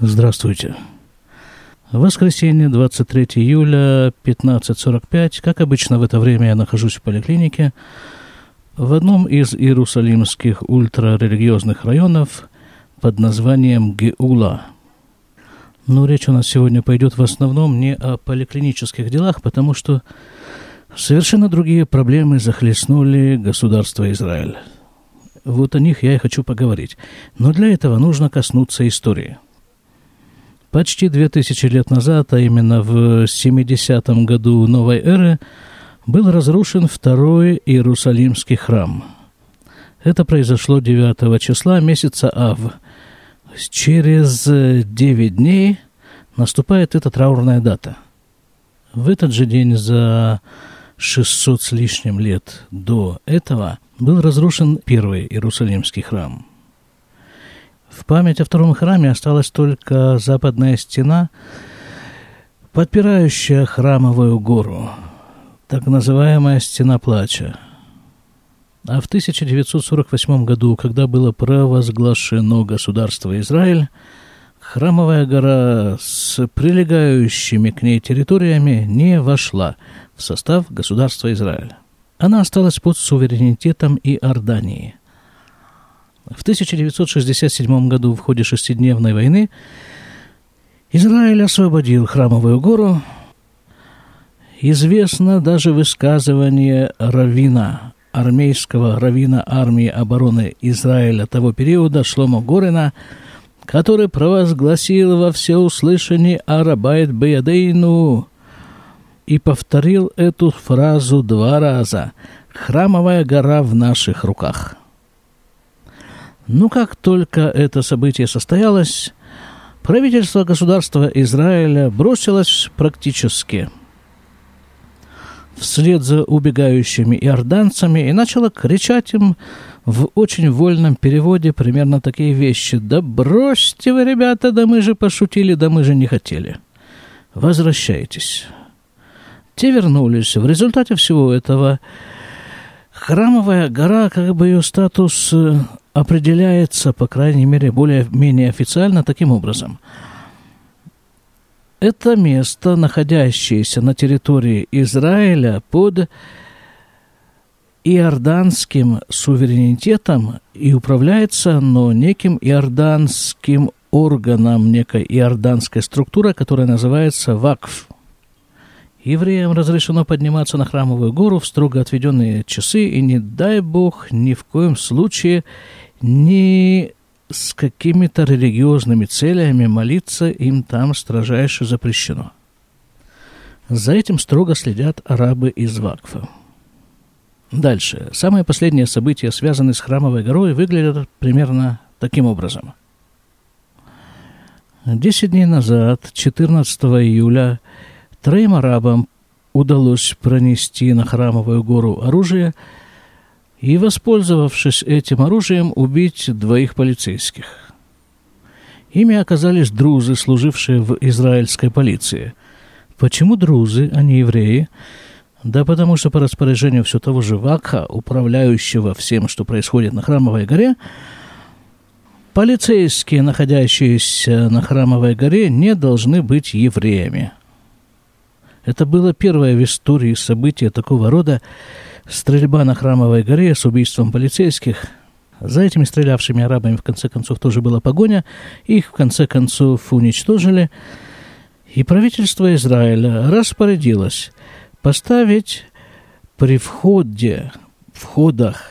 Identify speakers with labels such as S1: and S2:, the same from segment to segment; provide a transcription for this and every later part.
S1: Здравствуйте. Воскресенье, 23 июля, 15.45. Как обычно, в это время я нахожусь в поликлинике в одном из иерусалимских ультрарелигиозных районов под названием Геула. Но речь у нас сегодня пойдет в основном не о поликлинических делах, потому что совершенно другие проблемы захлестнули государство Израиль. Вот о них я и хочу поговорить. Но для этого нужно коснуться истории – Почти две тысячи лет назад, а именно в 70-м году новой эры, был разрушен второй Иерусалимский храм. Это произошло 9 числа месяца Ав. Через 9 дней наступает эта траурная дата. В этот же день за 600 с лишним лет до этого был разрушен первый Иерусалимский храм – в память о втором храме осталась только западная стена, подпирающая храмовую гору, так называемая стена плача. А в 1948 году, когда было провозглашено государство Израиль, храмовая гора с прилегающими к ней территориями не вошла в состав государства Израиль. Она осталась под суверенитетом Иордании – в 1967 году в ходе шестидневной войны Израиль освободил Храмовую гору. Известно даже высказывание равина, армейского равина армии обороны Израиля того периода Шломо Горина, который провозгласил во всеуслышание «Арабайт Беядейну» и повторил эту фразу два раза «Храмовая гора в наших руках». Ну, как только это событие состоялось, правительство государства Израиля бросилось практически вслед за убегающими иорданцами и начало кричать им в очень вольном переводе примерно такие вещи. «Да бросьте вы, ребята, да мы же пошутили, да мы же не хотели. Возвращайтесь». Те вернулись. В результате всего этого храмовая гора, как бы ее статус э, определяется, по крайней мере, более-менее официально таким образом. Это место, находящееся на территории Израиля под иорданским суверенитетом и управляется оно неким иорданским органом, некой иорданской структурой, которая называется ВАКФ – Евреям разрешено подниматься на храмовую гору в строго отведенные часы, и не дай Бог ни в коем случае ни с какими-то религиозными целями молиться им там строжайше запрещено. За этим строго следят арабы из Вакфа. Дальше. Самые последние события, связанные с храмовой горой, выглядят примерно таким образом. Десять дней назад, 14 июля, Троим арабам удалось пронести на храмовую гору оружие и, воспользовавшись этим оружием, убить двоих полицейских. Ими оказались друзы, служившие в израильской полиции. Почему друзы, а не евреи? Да потому что по распоряжению все того же Вакха, управляющего всем, что происходит на Храмовой горе, полицейские, находящиеся на Храмовой горе, не должны быть евреями – это было первое в истории событие такого рода стрельба на Храмовой горе с убийством полицейских. За этими стрелявшими арабами в конце концов тоже была погоня. Их в конце концов уничтожили. И правительство Израиля распорядилось поставить при входе, входах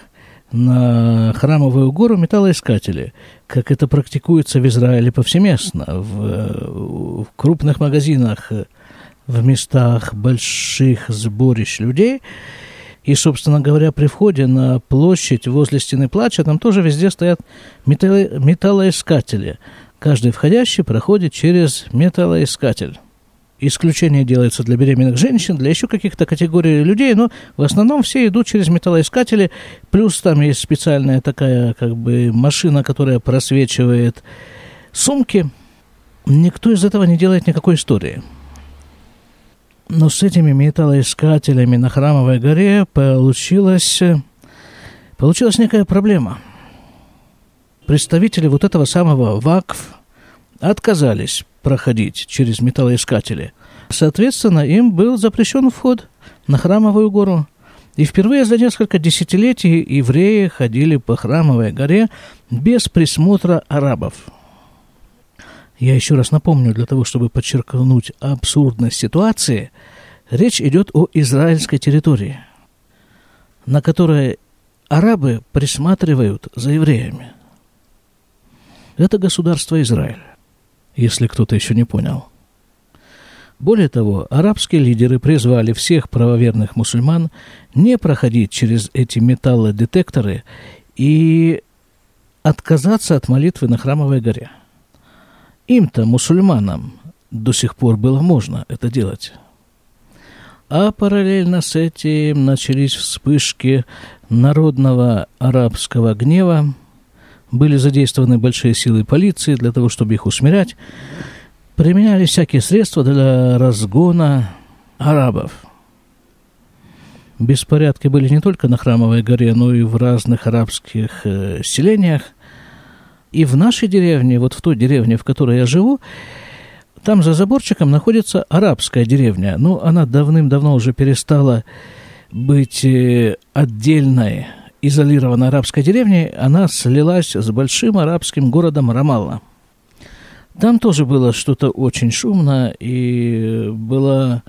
S1: на храмовую гору металлоискатели, как это практикуется в Израиле повсеместно, в, в крупных магазинах в местах больших сборищ людей. И, собственно говоря, при входе на площадь возле стены плача, там тоже везде стоят металло- металлоискатели. Каждый входящий проходит через металлоискатель. Исключение делается для беременных женщин, для еще каких-то категорий людей, но в основном все идут через металлоискатели. Плюс там есть специальная такая как бы машина, которая просвечивает сумки. Никто из этого не делает никакой истории. Но с этими металлоискателями на Храмовой горе получилась, получилась некая проблема. Представители вот этого самого ВАКФ, отказались проходить через металлоискатели. Соответственно, им был запрещен вход на храмовую гору. И впервые за несколько десятилетий евреи ходили по храмовой горе без присмотра арабов. Я еще раз напомню, для того, чтобы подчеркнуть абсурдность ситуации, речь идет о израильской территории, на которой арабы присматривают за евреями. Это государство Израиль, если кто-то еще не понял. Более того, арабские лидеры призвали всех правоверных мусульман не проходить через эти металлодетекторы и отказаться от молитвы на Храмовой горе. Им-то, мусульманам, до сих пор было можно это делать. А параллельно с этим начались вспышки народного арабского гнева, были задействованы большие силы полиции для того, чтобы их усмирять, применяли всякие средства для разгона арабов. Беспорядки были не только на Храмовой горе, но и в разных арабских э, селениях. И в нашей деревне, вот в той деревне, в которой я живу, там за заборчиком находится арабская деревня. Ну, она давным-давно уже перестала быть э, отдельной, изолированной арабской деревней. Она слилась с большим арабским городом Рамалла. Там тоже было что-то очень шумно, и была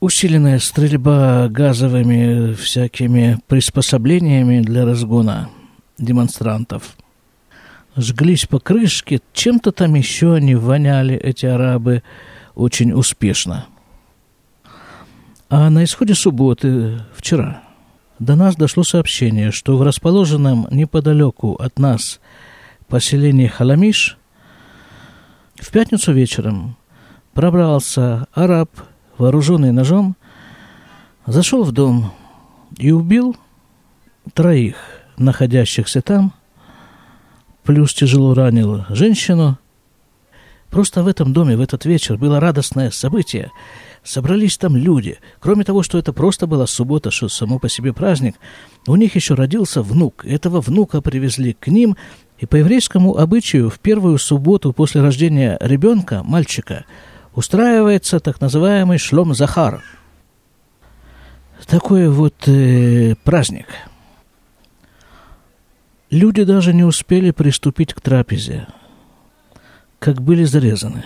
S1: усиленная стрельба газовыми всякими приспособлениями для разгона демонстрантов. Жглись покрышки, чем-то там еще они воняли, эти арабы, очень успешно. А на исходе субботы, вчера, до нас дошло сообщение, что в расположенном неподалеку от нас поселении Халамиш – в пятницу вечером пробрался араб, вооруженный ножом, зашел в дом и убил троих находящихся там, плюс тяжело ранил женщину. Просто в этом доме в этот вечер было радостное событие. Собрались там люди. Кроме того, что это просто была суббота, что само по себе праздник, у них еще родился внук. Этого внука привезли к ним, и по еврейскому обычаю в первую субботу после рождения ребенка, мальчика, устраивается так называемый шлом Захар. Такой вот э, праздник. Люди даже не успели приступить к трапезе, как были зарезаны.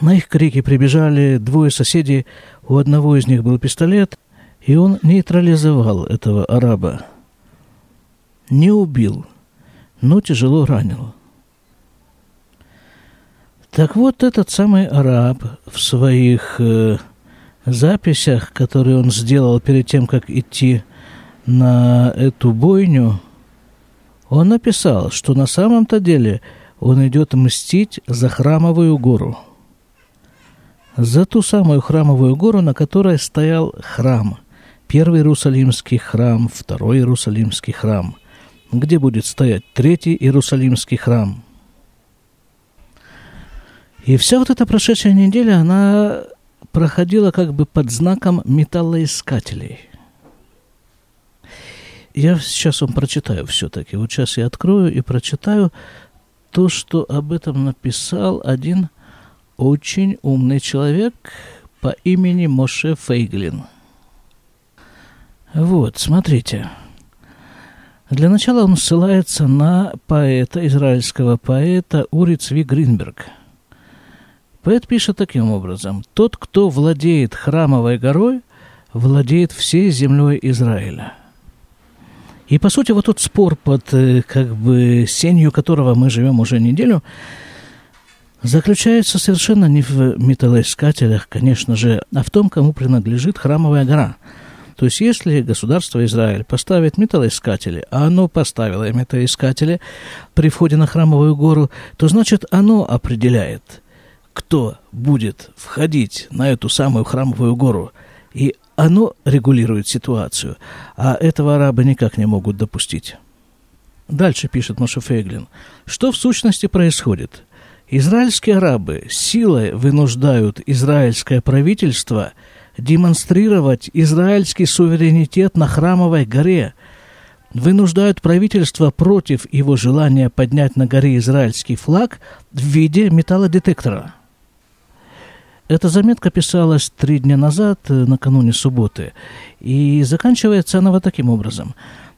S1: На их крики прибежали двое соседей, у одного из них был пистолет, и он нейтрализовал этого араба. Не убил – но тяжело ранил. Так вот, этот самый араб в своих э, записях, которые он сделал перед тем, как идти на эту бойню, он написал, что на самом-то деле он идет мстить за храмовую гору. За ту самую храмовую гору, на которой стоял храм. Первый Иерусалимский храм, второй Иерусалимский храм – где будет стоять третий Иерусалимский храм. И вся вот эта прошедшая неделя, она проходила как бы под знаком металлоискателей. Я сейчас вам прочитаю все-таки. Вот сейчас я открою и прочитаю то, что об этом написал один очень умный человек по имени Моше Фейглин. Вот, смотрите. Для начала он ссылается на поэта, израильского поэта Ури Цви Гринберг. Поэт пишет таким образом. «Тот, кто владеет храмовой горой, владеет всей землей Израиля». И, по сути, вот тот спор, под э, как бы сенью которого мы живем уже неделю, заключается совершенно не в металлоискателях, конечно же, а в том, кому принадлежит храмовая гора – то есть, если государство Израиль поставит металлоискатели, а оно поставило металлоискатели при входе на храмовую гору, то значит оно определяет, кто будет входить на эту самую храмовую гору. И оно регулирует ситуацию, а этого арабы никак не могут допустить. Дальше пишет Моше Фейглин. Что в сущности происходит? Израильские арабы силой вынуждают израильское правительство – демонстрировать израильский суверенитет на Храмовой горе, вынуждают правительство против его желания поднять на горе израильский флаг в виде металлодетектора. Эта заметка писалась три дня назад, э, накануне субботы, и заканчивается она вот таким образом.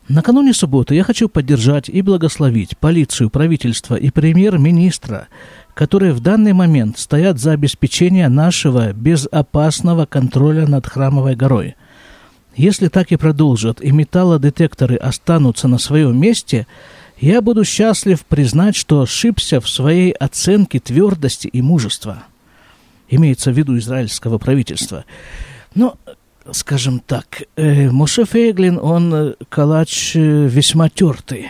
S1: Накануне субботы я хочу поддержать и благословить полицию, правительство и премьер-министра, которые в данный момент стоят за обеспечение нашего безопасного контроля над Храмовой горой – если так и продолжат, и металлодетекторы останутся на своем месте, я буду счастлив признать, что ошибся в своей оценке твердости и мужества. Имеется в виду израильского правительства. Но, скажем так, э, Моше Фейглин, он э, калач э, весьма тертый.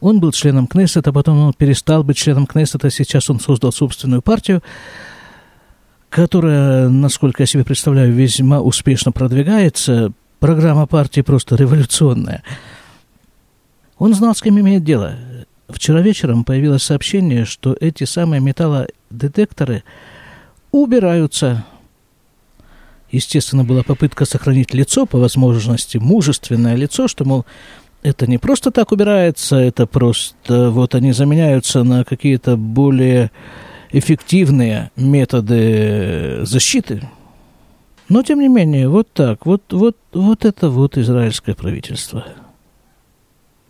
S1: Он был членом Кнессета, потом он перестал быть членом Кнессета, сейчас он создал собственную партию, которая, насколько я себе представляю, весьма успешно продвигается – Программа партии просто революционная. Он знал, с кем имеет дело. Вчера вечером появилось сообщение, что эти самые металлодетекторы убираются. Естественно, была попытка сохранить лицо, по возможности мужественное лицо, что, мол, это не просто так убирается, это просто вот они заменяются на какие-то более эффективные методы защиты. Но, тем не менее, вот так, вот, вот, вот это вот израильское правительство.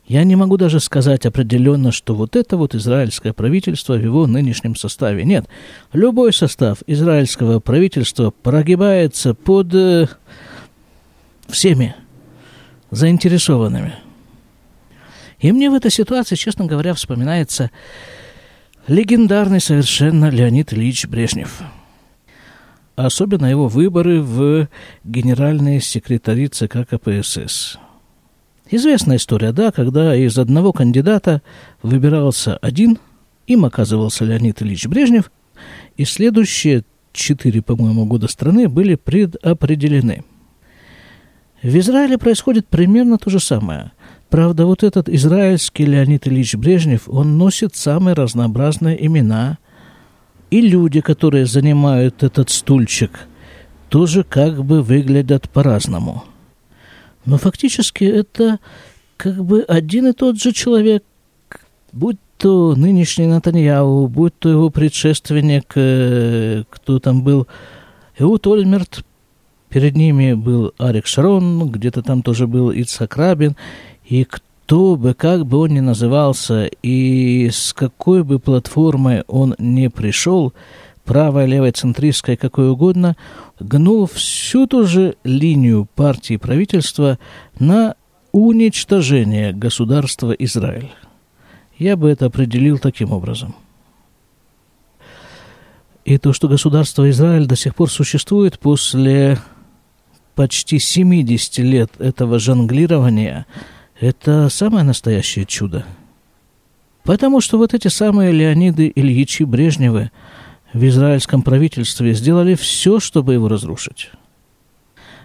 S1: Я не могу даже сказать определенно, что вот это вот израильское правительство в его нынешнем составе. Нет, любой состав израильского правительства прогибается под э, всеми заинтересованными. И мне в этой ситуации, честно говоря, вспоминается легендарный совершенно Леонид Ильич Брежнев – особенно его выборы в генеральные секретари ЦК КПСС. Известная история, да, когда из одного кандидата выбирался один, им оказывался Леонид Ильич Брежнев, и следующие четыре, по-моему, года страны были предопределены. В Израиле происходит примерно то же самое. Правда, вот этот израильский Леонид Ильич Брежнев, он носит самые разнообразные имена – и люди, которые занимают этот стульчик, тоже как бы выглядят по-разному. Но фактически это как бы один и тот же человек, будь то нынешний Натаньяу, будь то его предшественник, э, кто там был, Эут Ольмерт, перед ними был Арик Шарон, где-то там тоже был Ицхак Рабин, и кто бы, как бы он ни назывался и с какой бы платформой он не пришел, правая, левая, центристская, какой угодно, гнул всю ту же линию партии и правительства на уничтожение государства Израиль. Я бы это определил таким образом. И то, что государство Израиль до сих пор существует после почти 70 лет этого жонглирования – это самое настоящее чудо. Потому что вот эти самые Леониды Ильичи Брежневы в израильском правительстве сделали все, чтобы его разрушить.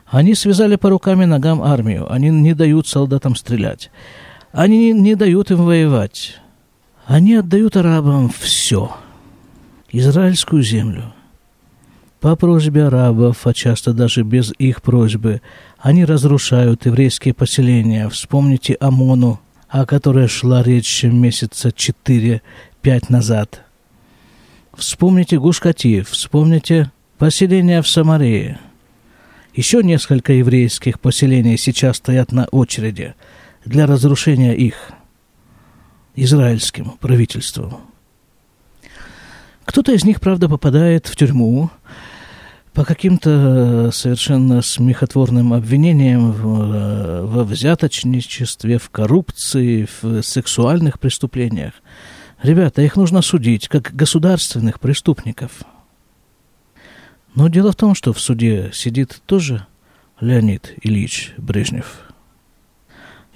S1: Они связали по рукам и ногам армию, они не дают солдатам стрелять, они не дают им воевать. Они отдают арабам все. Израильскую землю. По просьбе арабов, а часто даже без их просьбы, они разрушают еврейские поселения. Вспомните Амону, о которой шла речь месяца 4-5 назад. Вспомните Гушкатив, вспомните поселения в Самарии. Еще несколько еврейских поселений сейчас стоят на очереди для разрушения их израильским правительством. Кто-то из них, правда, попадает в тюрьму, по каким-то э, совершенно смехотворным обвинениям э, во взяточничестве, в коррупции, в сексуальных преступлениях. Ребята, их нужно судить как государственных преступников. Но дело в том, что в суде сидит тоже Леонид Ильич Брежнев.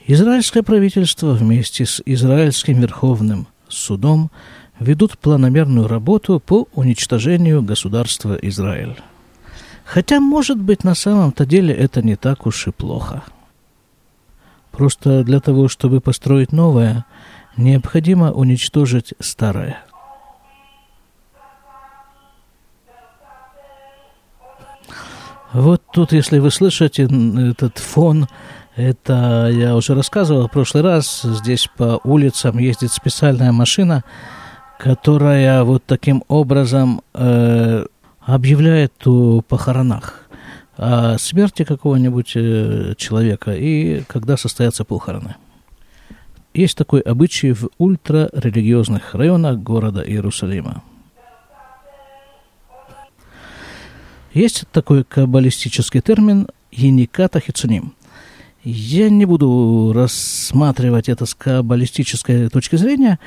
S1: Израильское правительство вместе с Израильским Верховным судом ведут планомерную работу по уничтожению государства Израиль. Хотя, может быть, на самом-то деле это не так уж и плохо. Просто для того, чтобы построить новое, необходимо уничтожить старое. Вот тут, если вы слышите этот фон, Это я уже рассказывал в прошлый раз. Здесь по улицам ездит специальная машина, которая вот таким образом э, объявляет о похоронах, о смерти какого-нибудь э, человека и когда состоятся похороны. Есть такой обычай в ультрарелигиозных районах города Иерусалима. Есть такой каббалистический термин «ениката хицуним». Я не буду рассматривать это с каббалистической точки зрения,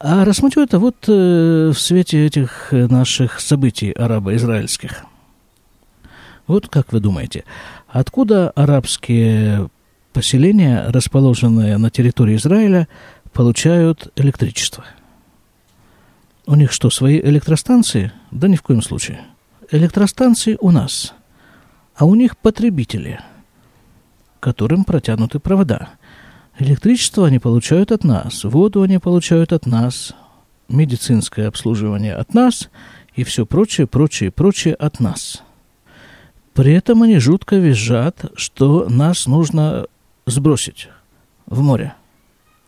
S1: а рассмотрю это вот э, в свете этих наших событий арабо-израильских. Вот как вы думаете, откуда арабские поселения, расположенные на территории Израиля, получают электричество? У них что, свои электростанции? Да ни в коем случае. Электростанции у нас, а у них потребители, которым протянуты провода – Электричество они получают от нас, воду они получают от нас, медицинское обслуживание от нас и все прочее, прочее, прочее от нас. При этом они жутко визжат, что нас нужно сбросить в море.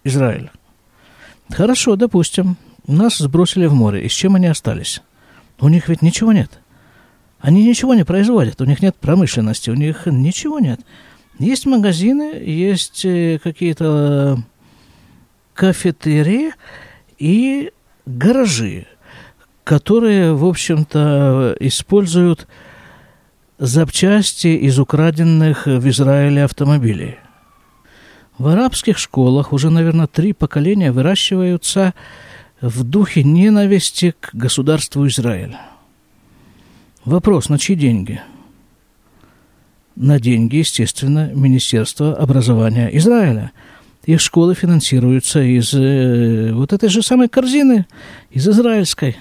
S1: Израиль. Хорошо, допустим, нас сбросили в море. И с чем они остались? У них ведь ничего нет. Они ничего не производят, у них нет промышленности, у них ничего нет. Есть магазины, есть э, какие-то кафетерии и гаражи, которые, в общем-то, используют запчасти из украденных в Израиле автомобилей. В арабских школах уже, наверное, три поколения выращиваются в духе ненависти к государству Израиль. Вопрос, на чьи деньги – на деньги, естественно, Министерства образования Израиля. Их школы финансируются из э, вот этой же самой корзины, из израильской.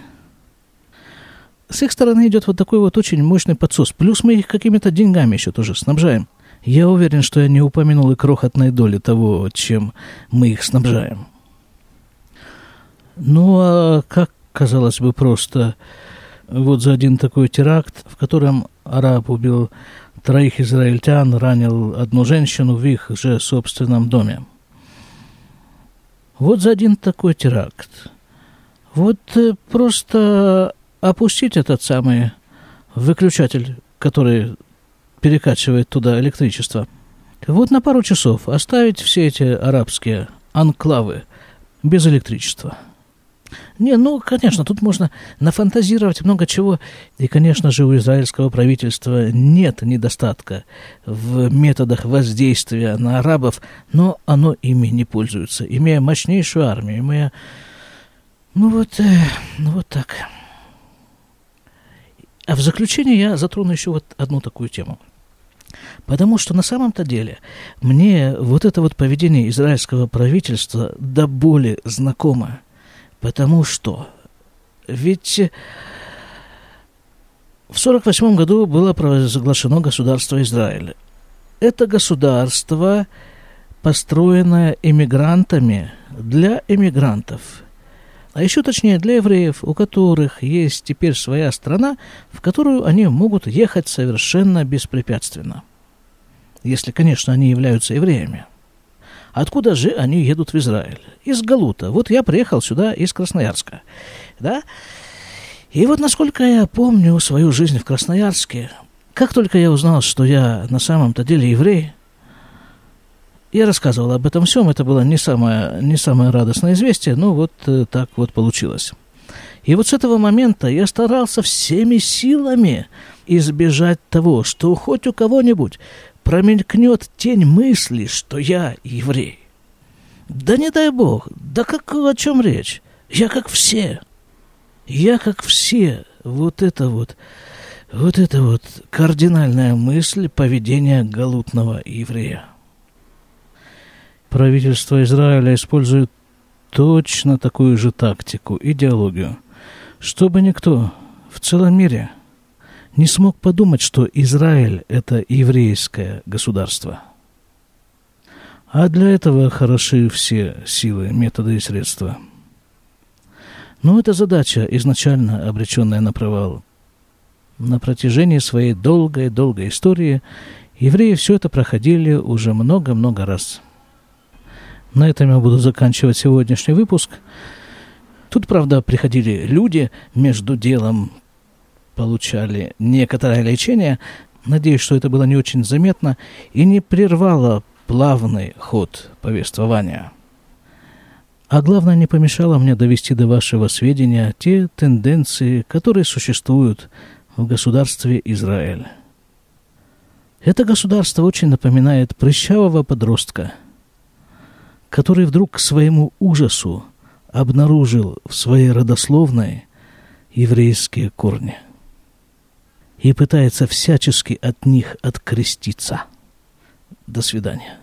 S1: С их стороны идет вот такой вот очень мощный подсос. Плюс мы их какими-то деньгами еще тоже снабжаем. Я уверен, что я не упомянул и крохотной доли того, чем мы их снабжаем. Ну, а как, казалось бы, просто вот за один такой теракт, в котором араб убил троих израильтян, ранил одну женщину в их же собственном доме. Вот за один такой теракт. Вот э, просто опустить этот самый выключатель, который перекачивает туда электричество. Вот на пару часов оставить все эти арабские анклавы без электричества – не, ну, конечно, тут можно нафантазировать много чего. И, конечно же, у израильского правительства нет недостатка в методах воздействия на арабов, но оно ими не пользуется, имея мощнейшую армию, имея... Ну вот, э, ну вот так. А в заключение я затрону еще вот одну такую тему. Потому что на самом-то деле мне вот это вот поведение израильского правительства до боли знакомо. Потому что ведь в 1948 году было провозглашено государство Израиль. Это государство, построенное эмигрантами для эмигрантов. А еще точнее для евреев, у которых есть теперь своя страна, в которую они могут ехать совершенно беспрепятственно. Если, конечно, они являются евреями. Откуда же они едут в Израиль? Из Галута. Вот я приехал сюда из Красноярска. Да? И вот насколько я помню свою жизнь в Красноярске, как только я узнал, что я на самом-то деле еврей, я рассказывал об этом всем, это было не самое, не самое радостное известие, но вот э, так вот получилось. И вот с этого момента я старался всеми силами избежать того, что хоть у кого-нибудь промелькнет тень мысли, что я еврей. Да не дай бог, да как о чем речь? Я как все. Я как все. Вот это вот, вот это вот кардинальная мысль поведения галутного еврея. Правительство Израиля использует точно такую же тактику, идеологию, чтобы никто в целом мире – не смог подумать, что Израиль – это еврейское государство. А для этого хороши все силы, методы и средства. Но эта задача, изначально обреченная на провал, на протяжении своей долгой-долгой истории Евреи все это проходили уже много-много раз. На этом я буду заканчивать сегодняшний выпуск. Тут, правда, приходили люди, между делом получали некоторое лечение. Надеюсь, что это было не очень заметно и не прервало плавный ход повествования. А главное, не помешало мне довести до вашего сведения те тенденции, которые существуют в государстве Израиль. Это государство очень напоминает прыщавого подростка, который вдруг к своему ужасу обнаружил в своей родословной еврейские корни и пытается всячески от них откреститься. До свидания.